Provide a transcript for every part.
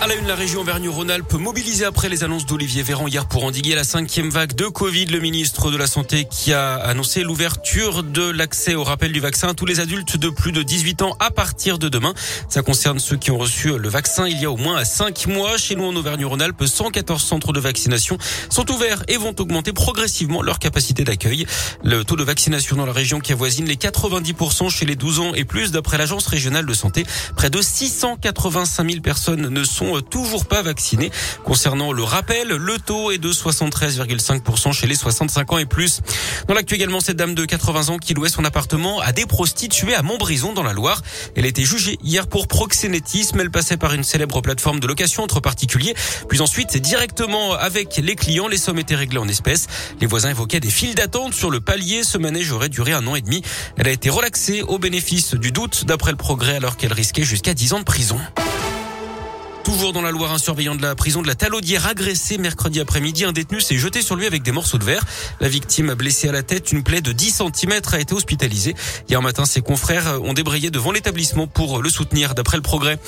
À la une, la région Auvergne-Rhône-Alpes mobilisée après les annonces d'Olivier Véran hier pour endiguer la cinquième vague de Covid. Le ministre de la Santé qui a annoncé l'ouverture de l'accès au rappel du vaccin à tous les adultes de plus de 18 ans à partir de demain. Ça concerne ceux qui ont reçu le vaccin il y a au moins 5 mois. Chez nous en Auvergne-Rhône-Alpes, 114 centres de vaccination sont ouverts et vont augmenter progressivement leur capacité d'accueil. Le taux de vaccination dans la région qui avoisine les 90% chez les 12 ans et plus d'après l'agence régionale de santé. Près de 685 000 personnes ne sont toujours pas vaccinés. Concernant le rappel, le taux est de 73,5% chez les 65 ans et plus. Dans l'actu également, cette dame de 80 ans qui louait son appartement à des prostituées à Montbrison dans la Loire. Elle a été jugée hier pour proxénétisme. Elle passait par une célèbre plateforme de location entre particuliers. Puis ensuite, directement avec les clients, les sommes étaient réglées en espèces. Les voisins évoquaient des files d'attente sur le palier. Ce manège aurait duré un an et demi. Elle a été relaxée au bénéfice du doute d'après le progrès alors qu'elle risquait jusqu'à 10 ans de prison. Toujours dans la Loire, un surveillant de la prison de la Talaudière agressé mercredi après-midi. Un détenu s'est jeté sur lui avec des morceaux de verre. La victime, blessée à la tête, une plaie de 10 cm, a été hospitalisée. Hier matin, ses confrères ont débrayé devant l'établissement pour le soutenir, d'après le progrès.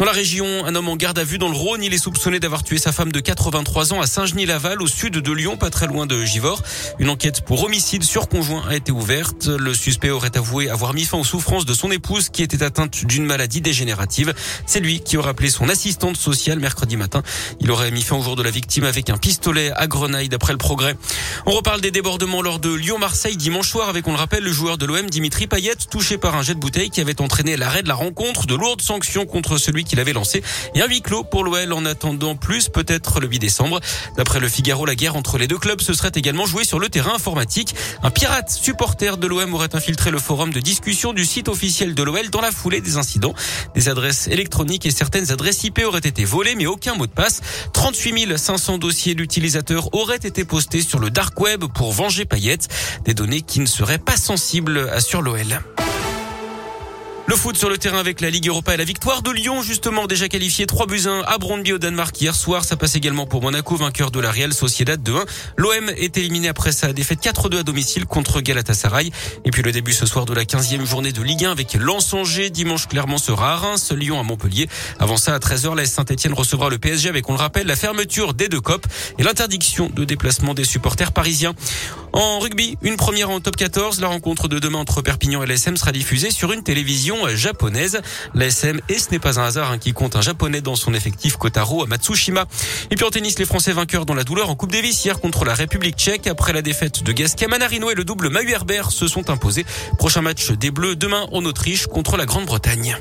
Dans la région, un homme en garde à vue dans le Rhône. Il est soupçonné d'avoir tué sa femme de 83 ans à Saint-Genis-Laval, au sud de Lyon, pas très loin de Givors. Une enquête pour homicide sur conjoint a été ouverte. Le suspect aurait avoué avoir mis fin aux souffrances de son épouse qui était atteinte d'une maladie dégénérative. C'est lui qui aurait appelé son assistant sociale mercredi matin. Il aurait mis fin au jour de la victime avec un pistolet à Grenaille d'après le progrès. On reparle des débordements lors de Lyon-Marseille dimanche soir avec, on le rappelle, le joueur de l'OM Dimitri Payet touché par un jet de bouteille qui avait entraîné l'arrêt de la rencontre, de lourdes sanctions contre celui qui l'avait lancé et un huis clos pour l'OL en attendant plus peut-être le 8 décembre. D'après le Figaro, la guerre entre les deux clubs se serait également jouée sur le terrain informatique. Un pirate supporter de l'OM aurait infiltré le forum de discussion du site officiel de l'OL dans la foulée des incidents. Des adresses électroniques et certaines adresses IP aurait été volé, mais aucun mot de passe. 38 500 dossiers d'utilisateurs auraient été postés sur le dark web pour venger Payet. Des données qui ne seraient pas sensibles, assure l'OL. Le foot sur le terrain avec la Ligue Europa et la victoire de Lyon, justement déjà qualifié 3 buts 1 à Brondby au Danemark hier soir. Ça passe également pour Monaco, vainqueur de la Real Sociedad 2-1. L'OM est éliminé après sa défaite 4-2 à domicile contre Galatasaray. Et puis le début ce soir de la 15e journée de Ligue 1 avec Lens-Angers. Dimanche, clairement sera à Reims, Lyon à Montpellier. Avant ça, à 13h, la Saint-Etienne recevra le PSG avec, on le rappelle, la fermeture des deux copes et l'interdiction de déplacement des supporters parisiens. En rugby, une première en top 14. La rencontre de demain entre Perpignan et l'SM sera diffusée sur une télévision japonaise. L'ASM, et ce n'est pas un hasard, hein, qui compte un japonais dans son effectif Kotaro Matsushima. Et puis en tennis, les Français vainqueurs dans la douleur en Coupe Davis hier contre la République tchèque. Après la défaite de Gasquet, Manarino et le double Mahu Herbert se sont imposés. Prochain match des Bleus demain en Autriche contre la Grande-Bretagne.